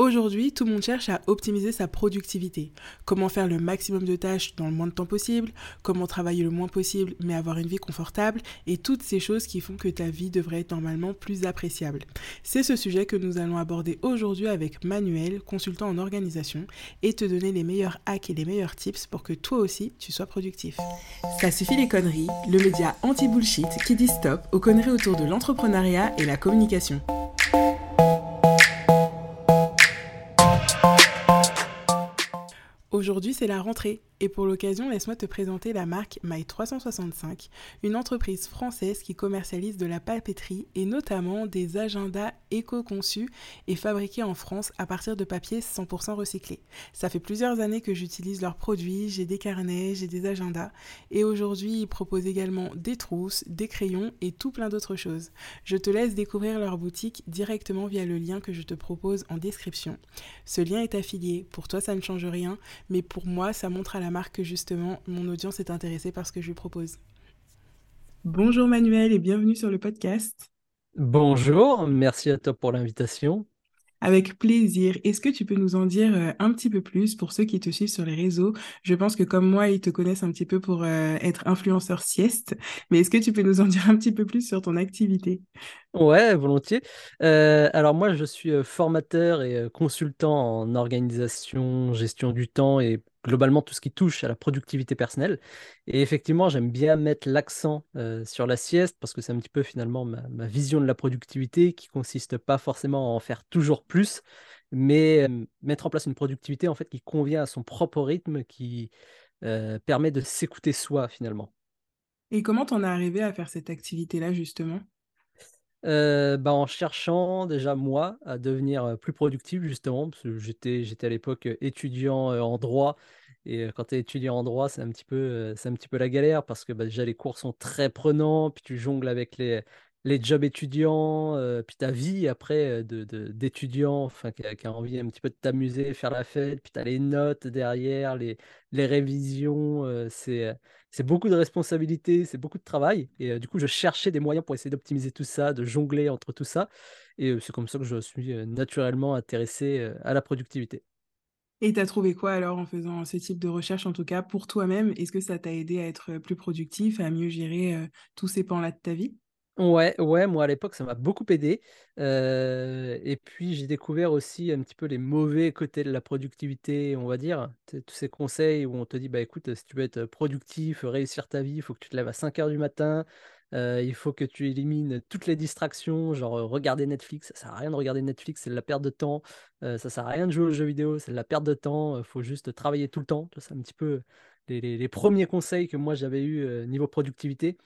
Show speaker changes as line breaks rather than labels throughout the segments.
Aujourd'hui, tout le monde cherche à optimiser sa productivité. Comment faire le maximum de tâches dans le moins de temps possible, comment travailler le moins possible mais avoir une vie confortable et toutes ces choses qui font que ta vie devrait être normalement plus appréciable. C'est ce sujet que nous allons aborder aujourd'hui avec Manuel, consultant en organisation, et te donner les meilleurs hacks et les meilleurs tips pour que toi aussi tu sois productif. Ça suffit les conneries, le média anti-bullshit qui dit stop aux conneries autour de l'entrepreneuriat et la communication. Aujourd'hui, c'est la rentrée et pour l'occasion, laisse-moi te présenter la marque My365, une entreprise française qui commercialise de la papeterie et notamment des agendas éco-conçus et fabriqués en France à partir de papier 100% recyclé. Ça fait plusieurs années que j'utilise leurs produits, j'ai des carnets, j'ai des agendas et aujourd'hui ils proposent également des trousses, des crayons et tout plein d'autres choses. Je te laisse découvrir leur boutique directement via le lien que je te propose en description. Ce lien est affilié, pour toi ça ne change rien, mais pour moi ça montre à la marque que justement mon audience est intéressée par ce que je lui propose. Bonjour Manuel et bienvenue sur le podcast.
Bonjour, merci à toi pour l'invitation.
Avec plaisir. Est-ce que tu peux nous en dire euh, un petit peu plus pour ceux qui te suivent sur les réseaux? Je pense que comme moi, ils te connaissent un petit peu pour euh, être influenceur sieste, mais est-ce que tu peux nous en dire un petit peu plus sur ton activité?
Ouais, volontiers. Euh, alors moi, je suis formateur et consultant en organisation, gestion du temps et globalement tout ce qui touche à la productivité personnelle. Et effectivement, j'aime bien mettre l'accent euh, sur la sieste parce que c'est un petit peu finalement ma, vision de la productivité qui consiste pas forcément à en faire toujours plus, mais mettre en place une productivité en fait qui convient à son propre rythme, qui euh, permet de s'écouter soi finalement.
Et comment t'en es arrivé à faire cette activité-là justement?
Bah, en cherchant déjà moi à devenir plus productif justement, parce que j'étais, à l'époque étudiant en droit, et quand tu es étudiant en droit, c'est un petit peu, c'est un petit peu la galère, parce que bah, déjà les cours sont très prenants, puis tu jongles avec les, les jobs étudiants, puis ta vie après de, d'étudiant, enfin, qui a, envie un petit peu de t'amuser, faire la fête, puis tu as les notes derrière, les, les révisions, c'est, c'est beaucoup de responsabilités, c'est beaucoup de travail. Et du coup, je cherchais des moyens pour essayer d'optimiser tout ça, de jongler entre tout ça. Et c'est comme ça que je suis naturellement intéressé à la productivité.
Et tu as trouvé quoi alors en faisant ce type de recherche, en tout cas pour toi-même? Est-ce que ça t'a aidé à être plus productif, à mieux gérer tous ces pans-là de ta vie?
Ouais, ouais, moi à l'époque, ça m'a beaucoup aidé. Euh, et puis j'ai découvert aussi un petit peu les mauvais côtés de la productivité, on va dire. Tous ces conseils où on te dit, bah écoute, si tu veux être productif, réussir ta vie, il faut que tu te lèves à 5 heures du matin, euh, il faut que tu élimines toutes les distractions, genre euh, regarder Netflix, ça sert à rien de regarder Netflix, c'est de la perte de temps. ça sert à rien de jouer aux jeux vidéo, c'est de la perte de temps. Il faut juste travailler tout le temps. C'est un petit peu les, les premiers conseils que moi j'avais eu niveau productivité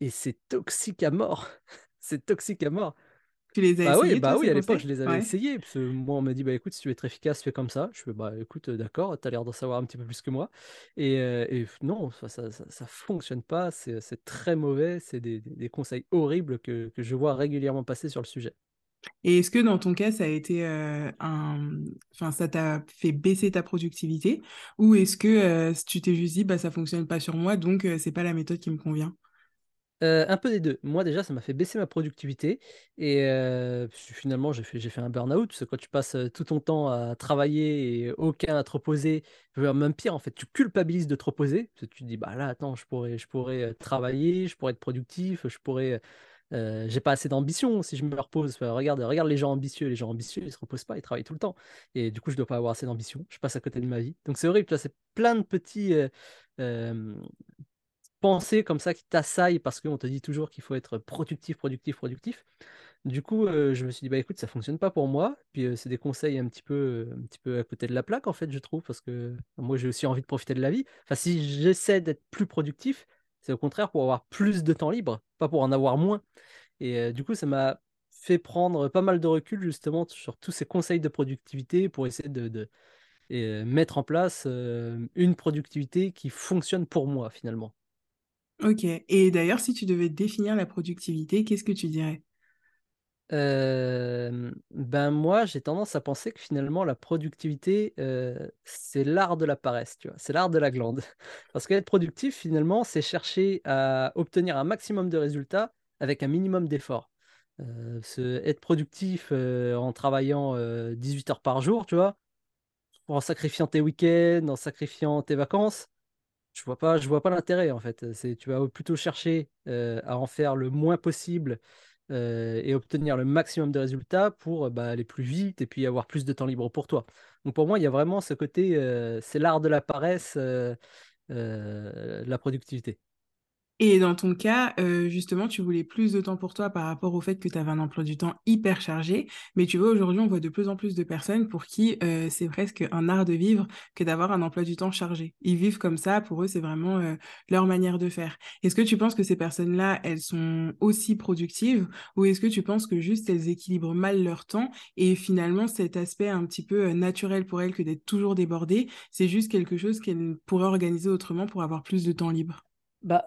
et c'est toxique à mort. c'est toxique à mort.
Tu les as
bah
essayés
oui, bah
oui,
à l'époque, je les avais essayés. Parce que moi, on m'a dit, bah écoute, si tu veux être efficace, fais comme ça. Je fais, bah écoute, euh, d'accord, tu as l'air d'en savoir un petit peu plus que moi. Et, euh, non, ça, ça, ça, fonctionne pas. C'est très mauvais. C'est des, des, conseils horribles que, que, je vois régulièrement passer sur le sujet.
Et est-ce que dans ton cas, ça a été euh, un. Enfin, ça t'a fait baisser ta productivité? Ou est-ce que tu t'es juste dit, bah ça fonctionne pas sur moi, donc c'est pas la méthode qui me convient?
Euh, un peu des deux. Moi, déjà, ça m'a fait baisser ma productivité. Et euh, finalement, j'ai fait, un burn-out. Parce que quand tu passes euh, tout ton temps à travailler et aucun à te reposer, même pire, en fait, tu culpabilises de te reposer. Parce que tu te dis, bah là, attends, je pourrais, je pourrais travailler, je pourrais être productif, je pourrais. j'ai pas assez d'ambition si je me repose. regarde, regarde les gens ambitieux. Les gens ambitieux, ils se reposent pas, ils travaillent tout le temps. Et du coup, je dois pas avoir assez d'ambition. Je passe à côté de ma vie. Donc, c'est horrible. C'est plein de petits pensées comme ça qui t'assaillent parce qu'on te dit toujours qu'il faut être productif, productif, productif. Du coup, euh, je me suis dit, bah écoute, ça fonctionne pas pour moi. Puis euh, c'est des conseils un petit peu, un petit peu à côté de la plaque, en fait, je trouve, parce que moi, j'ai aussi envie de profiter de la vie. Enfin, si j'essaie d'être plus productif, c'est au contraire pour avoir plus de temps libre, pas pour en avoir moins. Et euh, du coup, ça m'a fait prendre pas mal de recul, justement, sur tous ces conseils de productivité pour essayer de mettre en place une productivité qui fonctionne pour moi, finalement.
Ok. Et d'ailleurs, si tu devais définir la productivité, qu'est-ce que tu dirais?
Euh, ben moi, j'ai tendance à penser que finalement, la productivité, euh, c'est l'art de la paresse, tu vois, c'est l'art de la glande. Parce qu'être productif, finalement, c'est chercher à obtenir un maximum de résultats avec un minimum d'efforts. être productif en travaillant 18 heures par jour, tu vois, en sacrifiant tes week-ends, en sacrifiant tes vacances, je vois pas, je vois pas l'intérêt en fait. C'est, tu vas plutôt chercher à en faire le moins possible et obtenir le maximum de résultats pour bah, aller plus vite et puis avoir plus de temps libre pour toi. Donc pour moi, il y a vraiment ce côté, c'est l'art de la paresse, la productivité.
Et dans ton cas, euh, justement, tu voulais plus de temps pour toi par rapport au fait que tu avais un emploi du temps hyper chargé. Mais tu vois, aujourd'hui, on voit de plus en plus de personnes pour qui euh, c'est presque un art de vivre que d'avoir un emploi du temps chargé. Ils vivent comme ça, pour eux, c'est vraiment euh, leur manière de faire. Est-ce que tu penses que ces personnes-là, elles sont aussi productives? Ou est-ce que tu penses que juste elles équilibrent mal leur temps et finalement cet aspect un petit peu naturel pour elles que d'être toujours débordées, c'est juste quelque chose qu'elles pourraient organiser autrement pour avoir plus de temps libre?
Bah,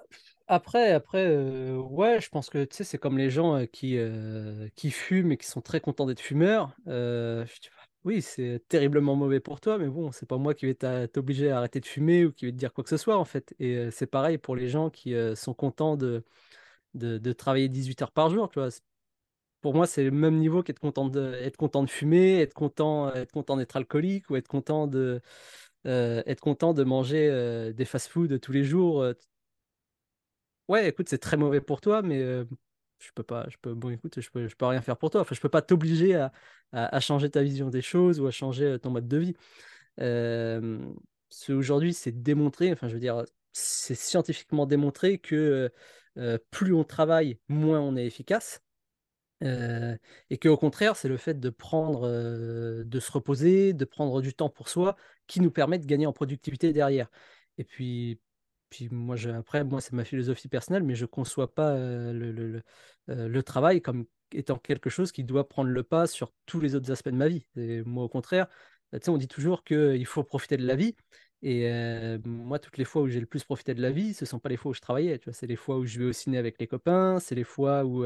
après après, heu, ouais, je pense que, tu sais, c'est comme les gens, heu, qui, heu, qui fument et qui sont très contents d'être fumeurs. Pas oui, c'est terriblement mauvais pour toi, mais bon, c'est pas moi qui vais t'obliger à arrêter de fumer ou qui vais te dire quoi que ce soit, en fait. Et c'est pareil pour les gens qui, sont contents de de de travailler 18 heures par jour, tu vois? Pour moi, c'est le même niveau qu'être content de être content de fumer, être content être content d'être alcoolique ou être content de, être content de manger, des fast-food tous les jours, Ouais, écoute, c'est très mauvais pour toi, mais heu, je peux pas je peux bon, écoute, je peux je peux rien faire pour toi. Enfin, je peux pas t'obliger à à changer ta vision des choses ou à changer, heu, ton mode de vie. C'est aujourd'hui, c'est démontré, enfin, je veux dire, c'est scientifiquement démontré que, heu, plus on travaille, moins on est efficace. Et qu'au contraire, c'est le fait de prendre, de se reposer, de prendre du temps pour soi, qui nous permet de gagner en productivité derrière. Et puis puis moi je après moi c'est ma philosophie personnelle, mais je conçois pas, le le travail comme étant quelque chose qui doit prendre le pas sur tous les autres aspects de ma vie. Et moi au contraire, bah, on dit toujours qu'il faut profiter de la vie et moi toutes les fois où j'ai le plus profité de la vie, ce sont pas les fois où je travaillais, tu vois? C'est les fois où je vais au ciné avec les copains, c'est les fois où,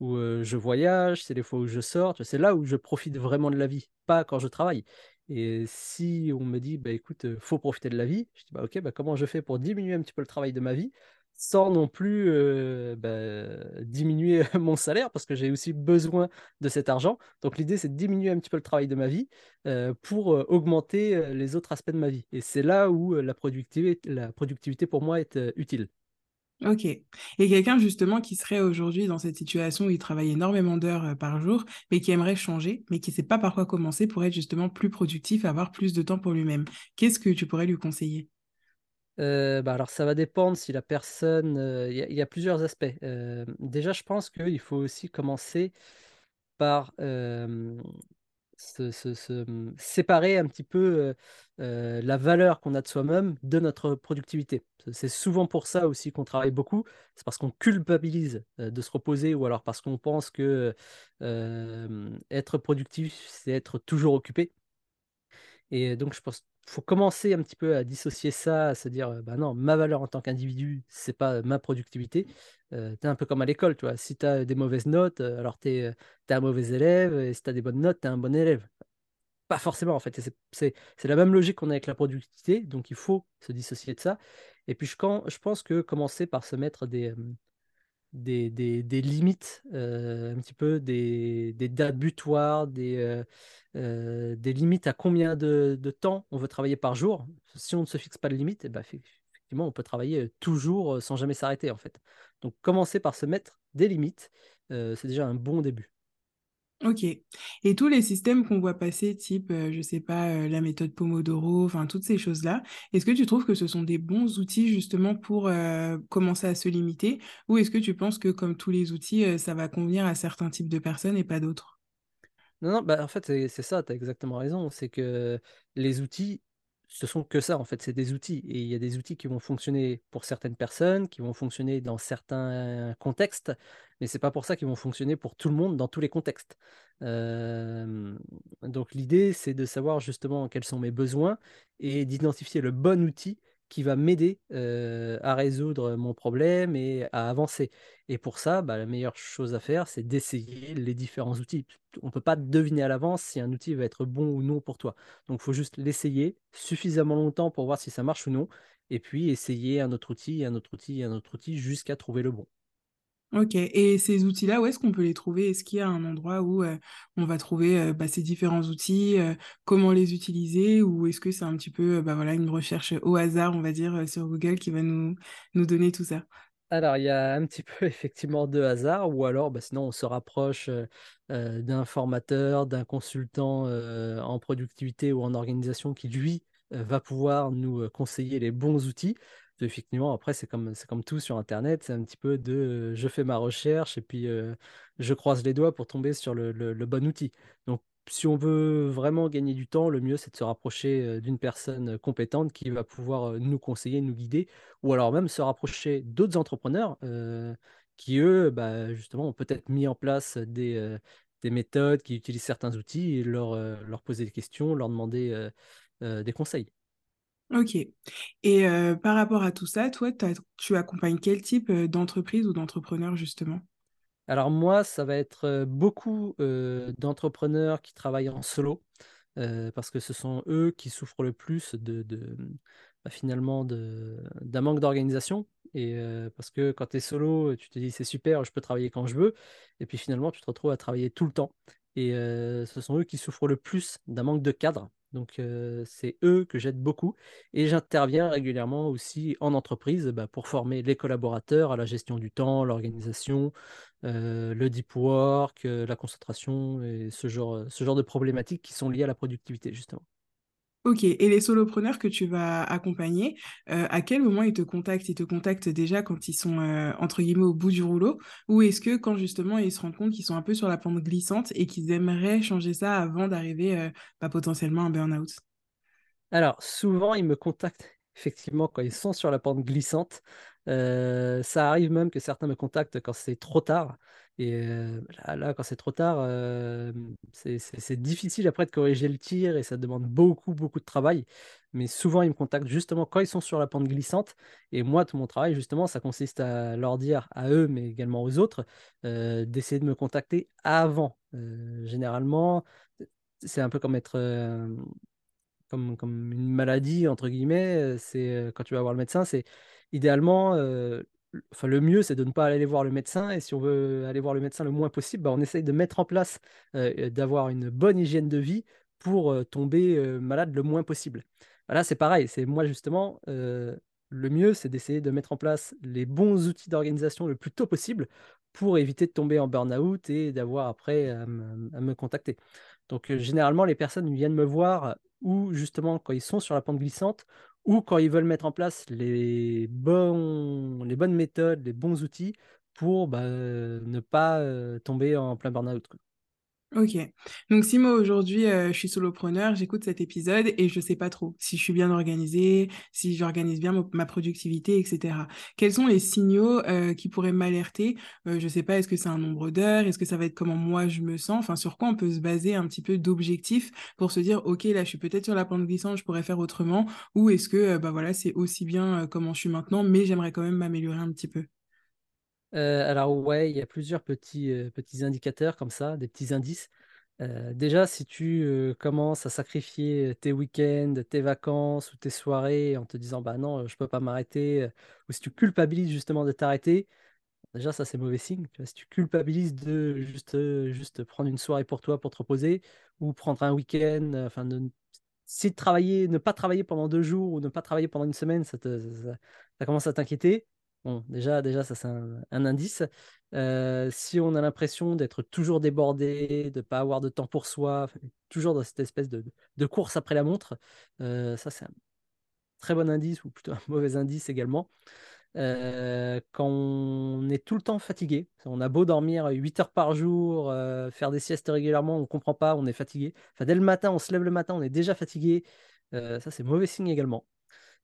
où, je voyage, c'est les fois où je sors? C'est là où je profite vraiment de la vie, pas quand je travaille. Et si on me dit: «Bah, écoute, faut profiter de la vie», je dis: «Bah, OK, bah, comment je fais pour diminuer un petit peu le travail de ma vie, sans non plus, bah, diminuer mon salaire?» parce que j'ai aussi besoin de cet argent. Donc l'idée, c'est de diminuer un petit peu le travail de ma vie, pour, augmenter, les autres aspects de ma vie. Et c'est là où, la productivi la productivité pour moi est, utile.
OK. Et quelqu'un justement qui serait aujourd'hui dans cette situation où il travaille énormément d'heures, heu, par jour, mais qui aimerait changer, mais qui ne sait pas par quoi commencer pour être justement plus productif, avoir plus de temps pour lui-même. Qu'est-ce que tu pourrais lui conseiller?
Heu, bah, alors ça va dépendre si la personne, heu, il y a plusieurs aspects. Déjà je pense qu'il faut aussi commencer par, se mmh, séparer un petit peu, la valeur qu'on a de soi-même de notre productivité. C'est souvent pour ça aussi qu'on travaille beaucoup, c'est parce qu'on culpabilise, de se reposer ou alors parce qu'on pense que, être productif, c'est être toujours occupé. Et donc je pense faut commencer un petit peu à dissocier ça, à se dire, «Bah, non, ma valeur en tant qu'individu, c'est pas ma productivité». Heu, tu un peu comme à l'école, tu? Si tu as des mauvaises notes, alors tu es, un mauvais élève et si tu as des bonnes notes, tu es un bon élève. Pas forcément en fait c'est la même logique qu'on a avec la productivité, donc il faut se dissocier de ça et puis je quand je pense que commencer par se mettre des, des limites, heu, un petit peu des dates butoirs, des, heu heu, des limites à combien de temps on veut travailler par jour. Si on ne se fixe pas de limite bah, effec effectivement, on peut travailler, toujours, sans jamais s'arrêter, en fait. Donc commencer par se mettre des limites, c'est déjà un bon début.
OK et tous les systèmes qu'on voit passer type, heu, je sais pas, heu, la méthode Pomodoro, enfin toutes ces choses-là, est-ce que tu trouves que ce sont des bons outils justement pour, heu, commencer à se limiter? Ou est-ce que tu penses que comme tous les outils, heu, ça va convenir à certains types de personnes et pas d'autres?
Non, non, bah, en fait, c'est c'est ça, tu as exactement raison. C'est que les outils, ce sont que ça, en fait, c'est des outils. Et il y a des outils qui vont fonctionner pour certaines personnes, qui vont fonctionner dans certains contextes, mais c'est pas pour ça qu'ils vont fonctionner pour tout le monde dans tous les contextes. Donc l'idée, c'est de savoir justement quels sont mes besoins et d'identifier le bon outil qui va m'aider, à résoudre mon problème et à avancer. Et pour ça, bah, la meilleure chose à faire, c'est d'essayer les différents outils. On ne peut pas deviner à l'avance si un outil va être bon ou non pour toi. Donc il faut juste l'essayer suffisamment longtemps pour voir si ça marche ou non et puis essayer un autre outil, un autre outil, un autre outil jusqu'à trouver le bon.
Ok, et ces outils-là, où est-ce qu'on peut les trouver? Est-ce qu'il y a un endroit où euh, on va trouver euh, bah, ces différents outils, euh, comment les utiliser, ou est-ce que c'est un petit peu bah, voilà, une recherche au hasard, on va dire, sur Google qui va nous, nous donner tout ça?
Alors, il y a un petit peu effectivement de hasard, ou alors bah, sinon on se rapproche d'un formateur, d'un consultant en productivité ou en organisation qui, lui, va pouvoir nous conseiller les bons outils. Effectivement, après, c'est comme, c'est comme tout sur Internet, c'est un petit peu de euh, je fais ma recherche et puis euh, je croise les doigts pour tomber sur le, le- bon outil. Donc, si on veut vraiment gagner du temps, le mieux, c'est de se rapprocher euh, d'une personne compétente qui va pouvoir nous conseiller, nous guider ou alors même se rapprocher d'autres entrepreneurs qui, eux, bah, justement, ont peut-être mis en place des, des méthodes, qui utilisent certains outils et leur, leur poser des questions, leur demander des conseils.
Ok. Et euh, par rapport à tout ça, toi, tu accompagnes quel type euh, d'entreprise ou d'entrepreneur, justement?
Alors moi, ça va être euh, beaucoup d'entrepreneurs qui travaillent en solo, parce que ce sont eux qui souffrent le plus de, de- bah, finalement d'un manque d'organisation. Et parce que quand tu es solo, tu te dis c'est super, je peux travailler quand je veux. Et puis finalement, tu te retrouves à travailler tout le temps. Et ce sont eux qui souffrent le plus d'un manque de cadre. Donc euh, c'est eux que j'aide beaucoup. Et j'interviens régulièrement aussi en entreprise bah, pour former les collaborateurs à la gestion du temps, l'organisation, euh, le deep work, euh, la concentration et ce genre, ce genre de problématiques qui sont liées à la productivité, justement.
Ok, et les solopreneurs que tu vas accompagner, euh, à quel moment ils te contactent? Ils te contactent déjà quand ils sont, euh, entre guillemets, au bout du rouleau, ou est-ce que quand justement ils se rendent compte qu'ils sont un peu sur la pente glissante et qu'ils aimeraient changer ça avant d'arriver euh, bah, potentiellement à un burn-out?
Alors, souvent, ils me contactent effectivement quand ils sont sur la pente glissante. Euh, ça arrive même que certains me contactent quand c'est trop tard. Et euh, là, quand c'est trop tard, euh, c'est difficile après de corriger le tir et ça demande beaucoup, beaucoup de travail. Mais souvent, ils me contactent justement quand ils sont sur la pente glissante. Et moi, tout mon travail, justement, ça consiste à leur dire à eux, mais également aux autres, d'essayer de me contacter avant. Généralement, c'est un peu comme être, comme, comme une maladie, entre guillemets, c'est quand tu vas voir le médecin, c'est idéalement, euh, enfin, le mieux, c'est de ne pas aller voir le médecin. Et si on veut aller voir le médecin le moins possible, bah, on essaye de mettre en place, euh, d'avoir une bonne hygiène de vie pour euh, tomber malade le moins possible. Voilà, c'est pareil. C'est moi, justement, le mieux, c'est d'essayer de mettre en place les bons outils d'organisation le plus tôt possible pour éviter de tomber en burn-out et d'avoir après à me contacter. Donc, généralement, les personnes viennent me voir ou justement quand ils sont sur la pente glissante, ou quand ils veulent mettre en place les bonnes méthodes, les bons outils pour bah, ne pas euh, tomber en plein burn-out.
Ok. Donc si moi aujourd'hui euh, je suis solopreneur, j'écoute cet épisode et je sais pas trop si je suis bien organisée, si j'organise bien ma productivité, etc. Quels sont les signaux euh, qui pourraient m'alerter? Euh, je sais pas, est-ce que c'est un nombre d'heures? Est-ce que ça va être comment moi je me sens? Enfin, sur quoi on peut se baser un petit peu d'objectifs pour se dire, ok, là je suis peut-être sur la pente glissante, je pourrais faire autrement, ou est-ce que bah voilà, c'est aussi bien comment je suis maintenant, mais j'aimerais quand même m'améliorer un petit peu?
Euh, alors ouais, il y a plusieurs petits, euh, petits indicateurs comme ça, des petits indices. Euh, déjà, si tu commences à sacrifier tes week-ends, tes vacances ou tes soirées en te disant bah non, je peux pas m'arrêter, ou si tu culpabilises justement de t'arrêter, Déjà, ça, c'est mauvais signe. Tu si tu culpabilises de juste, juste prendre une soirée pour toi, pour te reposer, ou prendre un week-end, enfin, de, si de travailler, ne pas travailler pendant deux jours ou ne pas travailler pendant une semaine, ça commence à t'inquiéter. Déjà, ça, c'est un, indice. Euh, si on a l'impression d'être toujours débordé, de ne pas avoir de temps pour soi, toujours dans cette espèce de, course après la montre, euh, ça, c'est un très bon indice, ou plutôt un mauvais indice également. Euh, quand on est tout le temps fatigué, on a beau dormir 8 heures par jour, faire des siestes régulièrement, on ne comprend pas, on est fatigué. Dès le matin, on se lève le matin, on est déjà fatigué. Ça, c'est mauvais signe également.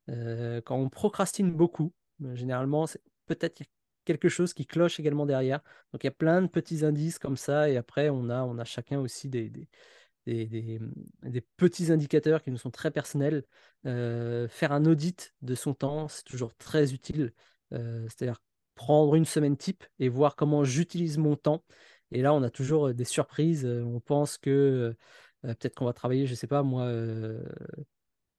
Quand on procrastine beaucoup, généralement, c'est peut-être quelque chose qui cloche également derrière. Donc, il y a plein de petits indices comme ça. Et après, on a, on a chacun aussi des, petits indicateurs qui nous sont très personnels. Euh, faire un audit de son temps, c'est toujours très utile. Euh, c'est-à-dire prendre une semaine type et voir comment j'utilise mon temps. Et là, on a toujours euh, des surprises. Euh, On pense que euh, peut-être qu'on va travailler, je sais pas moi, euh,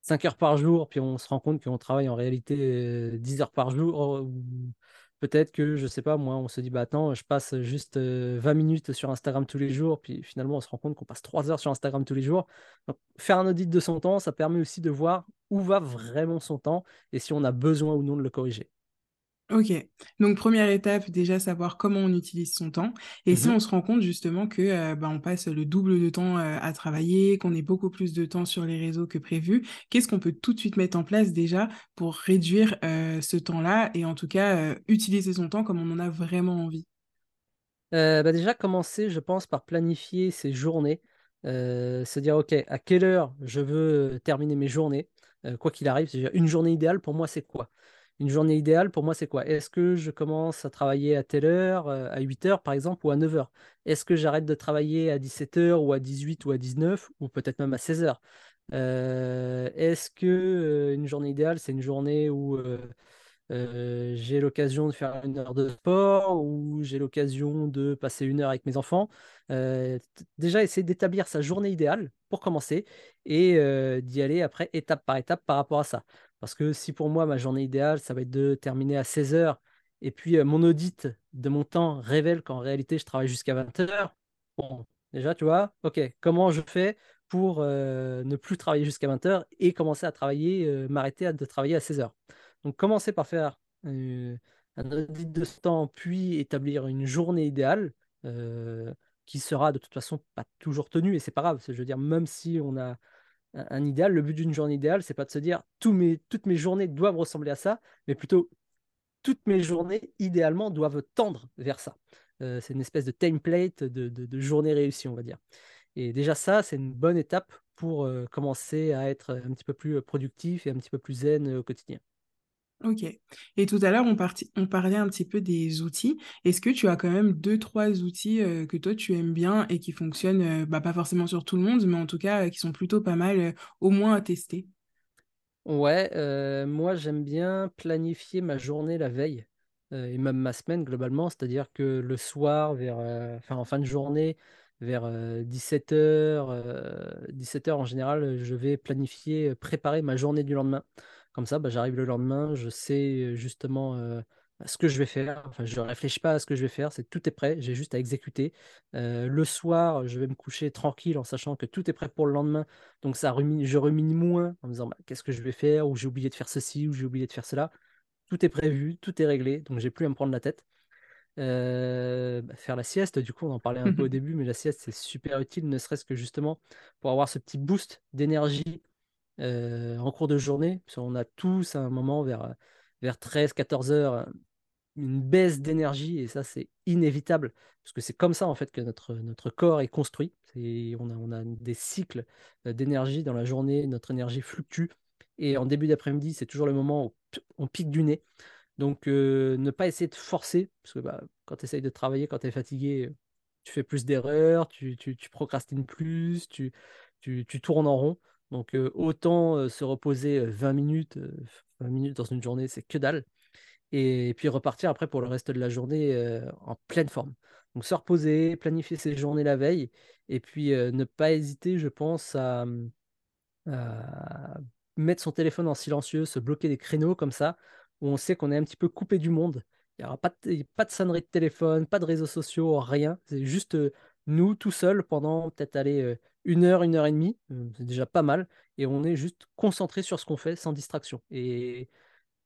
5 heures par jour, puis on se rend compte qu'on travaille en réalité euh, 10 heures par jour, ou Peut-être que, je sais pas, moi, on se dit, bah attends, je passe juste 20 minutes sur Instagram tous les jours, puis finalement, on se rend compte qu'on passe 3 heures sur Instagram tous les jours. Donc, faire un audit de son temps, ça permet aussi de voir où va vraiment son temps et si on a besoin ou non de le corriger.
Ok, donc première étape, déjà savoir comment on utilise son temps. Et si
Mhm.
on se rend compte justement que euh, bah, on passe le double de temps euh, à travailler, qu'on ait beaucoup plus de temps sur les réseaux que prévu, qu'est-ce qu'on peut tout de suite mettre en place déjà pour réduire euh, ce temps-là et en tout cas utiliser son temps comme on en a vraiment envie?
Bah déjà, commencer, je pense, par planifier ses journées. Se dire, OK, à quelle heure je veux terminer mes journées, quoi qu'il arrive. Une journée idéale, pour moi, c'est quoi? Une journée idéale, pour moi, c'est quoi? Est-ce que je commence à travailler à telle heure, euh, à 8 heures, par exemple, ou à 9 heures? Est-ce que j'arrête de travailler à 17 heures, ou à 18 ou à 19, ou peut-être même à 16 heures? Euh, est-ce que euh, une journée idéale, c'est une journée où j'ai l'occasion de faire une heure de sport ou j'ai l'occasion de passer une heure avec mes enfants? Déjà, essayer d'établir sa journée idéale pour commencer et d'y aller après étape par étape par rapport à ça. Parce que si pour moi, ma journée idéale, ça va être de terminer à 16 heures et puis euh, mon audit de mon temps révèle qu'en réalité, je travaille jusqu'à 20 heures, bon, déjà, tu vois, ok, comment je fais pour euh, ne plus travailler jusqu'à 20 heures et commencer à travailler, euh, m'arrêter de travailler à 16 heures? Donc, commencer par faire un audit de ce temps, puis établir une journée idéale qui sera de toute façon pas toujours tenue, et c'est pas grave. Je veux dire, même si on a un, idéal, le but d'une journée idéale, c'est pas de se dire toutes mes journées doivent ressembler à ça, mais plutôt toutes mes journées, idéalement, doivent tendre vers ça. Euh, c'est une espèce de template de journée réussie, on va dire. Et déjà ça, c'est une bonne étape pour euh, commencer à être un petit peu plus productif et un petit peu plus zen euh, au quotidien.
Ok. Et tout à l'heure, on, parlait un petit peu des outils. Est-ce que tu as quand même deux, trois outils euh, que toi tu aimes bien et qui fonctionnent, euh, bah, pas forcément sur tout le monde, mais en tout cas euh, qui sont plutôt pas mal, au moins à tester?
Ouais, moi j'aime bien planifier ma journée la veille et même ma semaine globalement, c'est-à-dire que le soir, vers, enfin en fin de journée, vers 17h, 17h en général, je vais planifier, préparer ma journée du lendemain. Comme ça, bah, j'arrive le lendemain, je sais justement euh, ce que je vais faire, enfin je ne réfléchis pas à ce que je vais faire, c'est tout est prêt, j'ai juste à exécuter. Euh, le soir, je vais me coucher tranquille en sachant que tout est prêt pour le lendemain. Donc ça rumine, je rumine moins en me disant bah, qu'est-ce que je vais faire, ou j'ai oublié de faire ceci, ou j'ai oublié de faire cela. Tout est prévu, tout est réglé, donc j'ai plus à me prendre la tête. Euh, bah, faire la sieste, du coup, on en parlait un peu au début, mais la sieste, c'est super utile, ne serait-ce que justement pour avoir ce petit boost d'énergie euh, en cours de journée. Qu'on a tous à un moment vers, vers 13-14 heures une baisse d'énergie et ça c'est inévitable parce que c'est comme ça en fait que notre, corps est construit. On a, on des cycles euh, d'énergie dans la journée, notre énergie fluctue et en début d'après-midi c'est toujours le moment où on pique du nez. Donc euh, ne pas essayer de forcer parce que bah, quand tu essayes de travailler, quand tu es fatigué, tu fais plus d'erreurs, tu, procrastines plus, tu tournes en rond. Donc autant se reposer euh, 20 minutes, euh, 20 minutes dans une journée, c'est que dalle et puis repartir après pour le reste de la journée en pleine forme. Donc se reposer, planifier ses journées la veille, et puis ne pas hésiter, je pense, à, à mettre son téléphone en silencieux, se bloquer des créneaux comme ça, où on sait qu'on est un petit peu coupé du monde. Il n'y aura pas de, pas de sonnerie de téléphone, pas de réseaux sociaux, rien. C'est juste nous tout seuls pendant peut-être aller une heure, une heure et demie. Euh, c'est déjà pas mal. Et on est juste concentré sur ce qu'on fait sans distraction. Et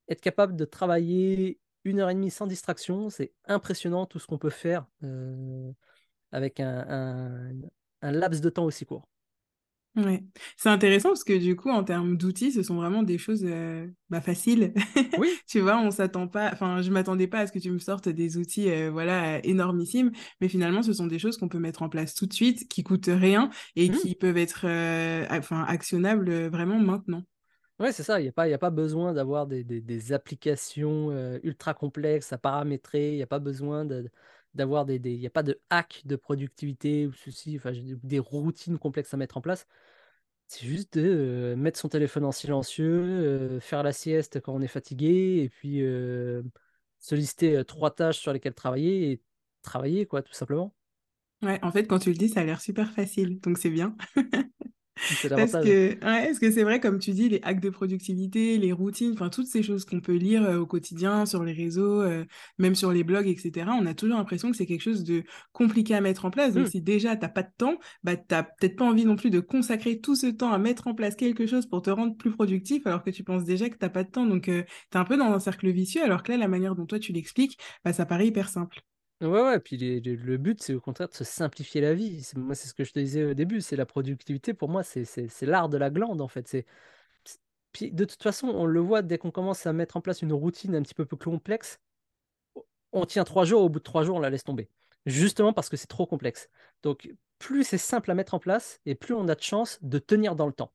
être capable de travailler une heure et demie sans distraction, c'est impressionnant tout ce qu'on peut faire euh, avec un, laps de temps aussi court.
Ouais. C'est intéressant parce que du coup, en termes d'outils, ce sont vraiment des choses euh, bah, faciles.
Oui,
Tu vois, on s'attend pas, enfin, je m'attendais pas à ce que tu me sortes des outils, euh, voilà, énormissimes, mais finalement, ce sont des choses qu'on peut mettre en place tout de suite, qui coûtent rien et
mmh.
qui peuvent être, euh, actionnables vraiment maintenant.
Ouais, c'est ça. Il n'y a pas, y a pas besoin d'avoir des, des- des applications ultra complexes à paramétrer. Il n'y a pas besoin de- d'avoir des, Il n'y a pas de hack de productivité ou ceci, enfin, des routines complexes à mettre en place. C'est juste de euh, mettre son téléphone en silencieux, euh, faire la sieste quand on est fatigué, et puis euh, se lister trois tâches sur lesquelles travailler et travailler, quoi, tout simplement.
Ouais, en fait, quand tu le dis, ça a l'air super facile, donc c'est bien.
L'avantage.
que, ouais, parce que c'est vrai, comme tu dis, les hacks de productivité, les routines, enfin, toutes ces choses qu'on peut lire euh, au quotidien, sur les réseaux, euh, même sur les blogs, etc., on a toujours l'impression que c'est quelque chose de compliqué à mettre en place. Donc,
Hmm.
si déjà, t'as pas de temps, bah, t'as peut-être pas envie non plus de consacrer tout ce temps à mettre en place quelque chose pour te rendre plus productif, alors que tu penses déjà que t'as pas de temps. Donc, euh, t'es un peu dans un cercle vicieux, alors que là, la manière dont toi, tu l'expliques, bah, ça paraît hyper simple.
Ouais, ouais, puis le but, c'est au contraire de se simplifier la vie. Moi, c'est ce que je te disais au début, c'est la productivité. Pour moi, c'est l'art de la glande, en fait. Puis de toute façon, on le voit dès qu'on commence à mettre en place une routine un petit peu plus complexe, on tient trois jours, au bout de trois jours, on la laisse tomber. Justement parce que c'est trop complexe. Donc, plus c'est simple à mettre en place, et plus on a de chances de tenir dans le temps.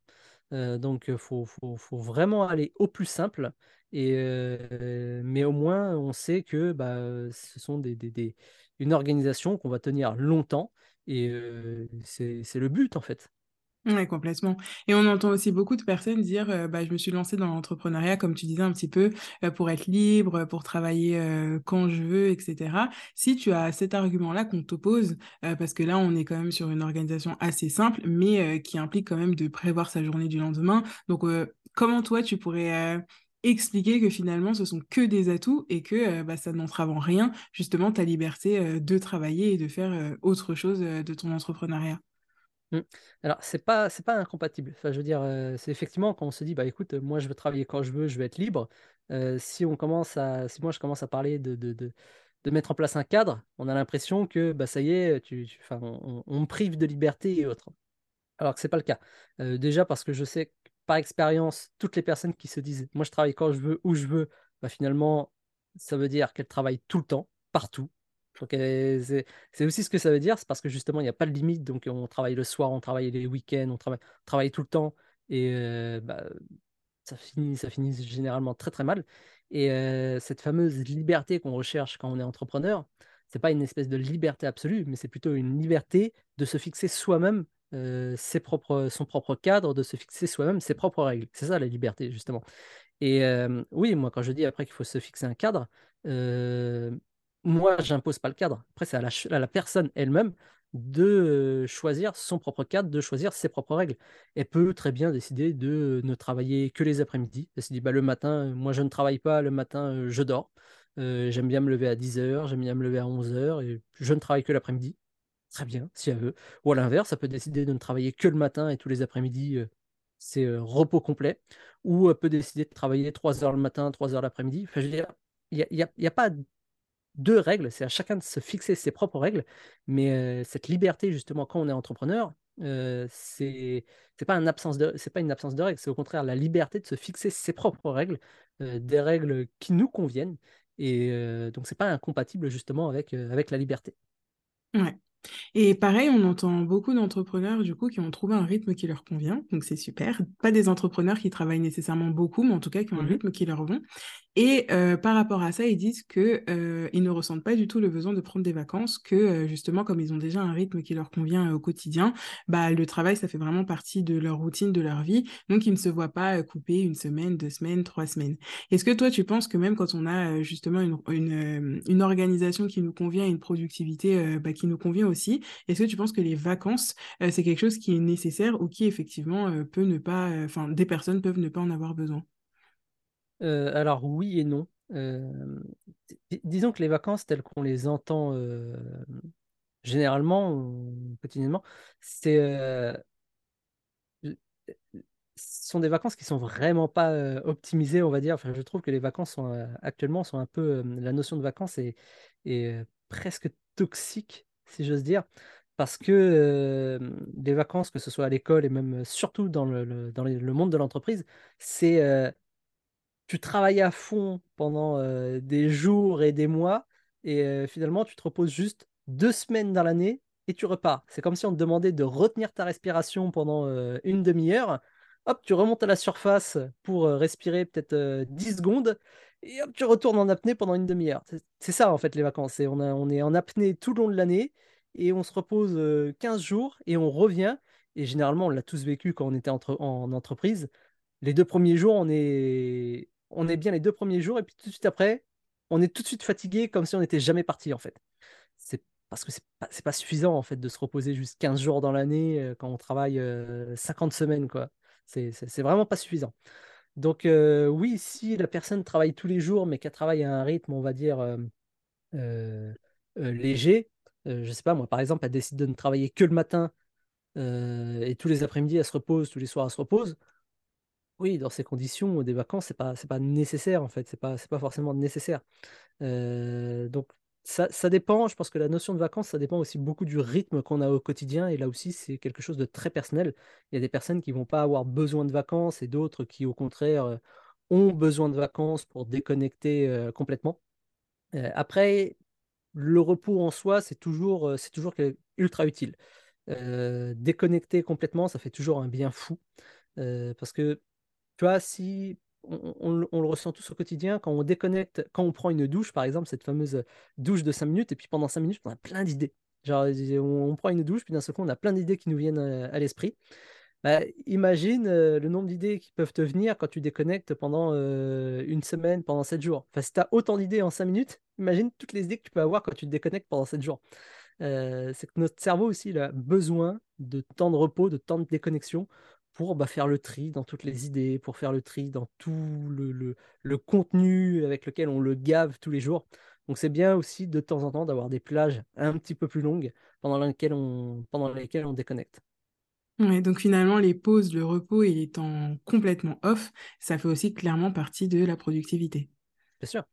Euh, donc, il faut, faut- vraiment aller au plus simple. Et, euh, mais au moins, on sait que bah, ce sont des, des- une organisation qu'on va tenir longtemps. Et euh, c'est le but, en fait.
Ouais, complètement. Et on entend aussi beaucoup de personnes dire, euh, bah, je me suis lancée dans l'entrepreneuriat, comme tu disais un petit peu, euh, pour être libre, pour travailler euh, quand je veux, etc. Si tu as cet argument-là qu'on t'oppose, euh, parce que là, on est quand même sur une organisation assez simple, mais euh, qui implique quand même de prévoir sa journée du lendemain. Donc, euh, comment toi, tu pourrais euh, expliquer que finalement, ce sont que des atouts et que euh, bah, ça n'entrave en rien, justement, ta liberté euh, de travailler et de faire euh, autre chose euh, de ton entrepreneuriat?
Mm. Alors, c'est pas, c'est pas incompatible. Enfin, je veux dire, euh, c'est effectivement quand on se dit, bah écoute, moi je veux travailler quand je veux, je veux être libre. euh, si on commence à, si moi je commence à parler de, de, de, de mettre en place un cadre, on a l'impression que bah ça y est, tu, tu- enfin, on, on me prive de liberté et autres. Alors que c'est pas le cas. Euh, déjà parce que je sais par expérience, toutes les personnes qui se disent, moi je travaille quand je veux, où je veux, bah finalement, ça veut dire qu'elles travaillent tout le temps, partout. Donc euh, c'est aussi ce que ça veut dire, c'est parce que justement, il n'y a pas de limite. Donc on travaille le soir, on travaille les week-ends, on travaille, tout le temps. Et euh, bah, ça finit, généralement très très mal. Et euh, cette fameuse liberté qu'on recherche quand on est entrepreneur, c'est pas une espèce de liberté absolue, mais c'est plutôt une liberté de se fixer soi-même euh, propres, son propre cadre, de se fixer soi-même ses propres règles. C'est ça la liberté, justement. Et oui, moi, quand je dis après qu'il faut se fixer un cadre, moi, j'impose pas le cadre. Après, c'est à la, personne elle-même de euh, choisir son propre cadre, de choisir ses propres règles. Elle peut très bien décider de ne travailler que les après-midi. Elle se dit, bah, le matin, euh, moi, je ne travaille pas, le matin, euh, je dors. J'aime bien me lever à 10 heures, j'aime bien me lever à 11 heures, et je ne travaille que l'après-midi. Très bien, si elle veut. Ou à l'inverse, ça peut décider de ne travailler que le matin et tous les après-midi, c'est repos complet. Ou elle peut décider de travailler 3 heures le matin, 3 heures l'après-midi. Enfin, je veux dire, il n'y y a pas deux règles, c'est à chacun de se fixer ses propres règles. Mais euh, cette liberté, justement, quand on est entrepreneur, euh, c'est c'est pas une absence de, c'est pas une absence de règles, c'est au contraire la liberté de se fixer ses propres règles, euh, des règles qui nous conviennent. Et donc, c'est pas incompatible, justement, avec, avec la liberté.
Ouais. Et pareil, on entend beaucoup d'entrepreneurs du coup qui ont trouvé un rythme qui leur convient, donc c'est super. Pas des entrepreneurs qui travaillent nécessairement beaucoup, mais en tout cas qui ont un
Mhm.
rythme qui leur vont. Et euh, par rapport à ça, ils disent que euh, ne ressentent pas du tout le besoin de prendre des vacances, que euh, justement comme ils ont déjà un rythme qui leur convient au quotidien, bah le travail ça fait vraiment partie de leur routine, de leur vie, donc ils ne se voient pas couper une semaine, deux semaines, trois semaines. Est-ce que toi tu penses que même quand on a justement une, organisation qui nous convient, une productivité bah, qui nous convient aussi, est-ce que tu penses que les vacances c'est quelque chose qui est nécessaire ou qui effectivement peut ne pas, enfin des personnes peuvent ne pas en avoir besoin?
Euh, alors oui et non. Euh, di- disons que les vacances telles qu'on les entend euh, généralement, quotidiennement, c'est, ce sont des vacances qui sont vraiment pas optimisées, on va dire. Enfin, je trouve que les vacances sont, actuellement sont un peu, la notion de vacances est, presque toxique, si j'ose dire, parce que les vacances, que ce soit à l'école et même surtout dans le, dans le monde de l'entreprise, c'est tu travailles à fond pendant euh, des jours et des mois, et euh, finalement, tu te reposes juste deux semaines dans l'année et tu repars. C'est comme si on te demandait de retenir ta respiration pendant euh, une demi-heure. Hop, tu remontes à la surface pour respirer peut-être euh, 10 secondes, et hop, tu retournes en apnée pendant une demi-heure. C'est ça, en fait, les vacances. On est en apnée tout le long de l'année, et on se repose euh, 15 jours, et on revient. Et généralement, on l'a tous vécu quand on était en entreprise les deux premiers jours, on est, on est bien les deux premiers jours, et puis tout de suite après, on est tout de suite fatigué, comme si on n'était jamais parti, en fait. C'est parce que c'est pas, pas suffisant en fait de se reposer juste 15 jours dans l'année euh, quand on travaille euh, 50 semaines, quoi. C'est vraiment pas suffisant. Donc euh, oui, si la personne travaille tous les jours, mais qu'elle travaille à un rythme, on va dire, euh, euh, euh, léger, euh, je sais pas, moi, par exemple, elle décide de ne travailler que le matin euh, et tous les après-midi, elle se repose, tous les soirs, elle se repose. Oui, dans ces conditions, des vacances, c'est pas, c'est pas nécessaire en fait, c'est pas, c'est pas forcément nécessaire. Donc ça, ça dépend, je pense que la notion de vacances, ça dépend aussi beaucoup du rythme qu'on a au quotidien, et là aussi, c'est quelque chose de très personnel. Il y a des personnes qui vont pas avoir besoin de vacances et d'autres qui, au contraire, ont besoin de vacances pour déconnecter complètement. Après, le repos en soi, c'est toujours, c'est toujours ultra utile. Déconnecter complètement, ça fait toujours un bien fou. Parce que tu vois, si on, le ressent tous au quotidien, quand on déconnecte, quand on prend une douche, par exemple, cette fameuse douche de 5 minutes, et puis pendant 5 minutes, on a plein d'idées. Genre, on, prend une douche, puis d'un seul on a plein d'idées qui nous viennent euh, à l'esprit. Bah, imagine euh, le nombre d'idées qui peuvent te venir quand tu déconnectes pendant euh, une semaine, pendant 7 jours. Enfin, si tu as autant d'idées en 5 minutes, imagine toutes les idées que tu peux avoir quand tu te déconnectes pendant 7 jours. Euh, c'est que notre cerveau aussi, a besoin de temps de repos, de temps de déconnexion pour bah, faire le tri dans toutes les idées, pour faire le tri dans tout le, le- le contenu avec lequel on le gave tous les jours. Donc c'est bien aussi de temps en temps d'avoir des plages un petit peu plus longues pendant lesquelles on, pendant lesquelles on déconnecte.
Ouais, donc finalement, les pauses, le repos et les temps complètement off, ça fait aussi clairement partie de la productivité.
Bien sûr.